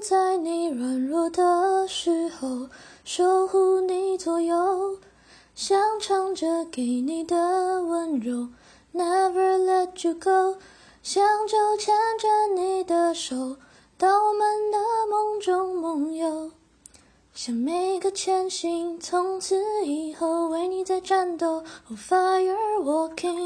在你软弱的时候，守护你左右，想唱着给你的温柔，Never let you go，想就牵着你的手，到我们的梦中梦游，想每个前行，从此以后为你在战斗，Oh fire walking。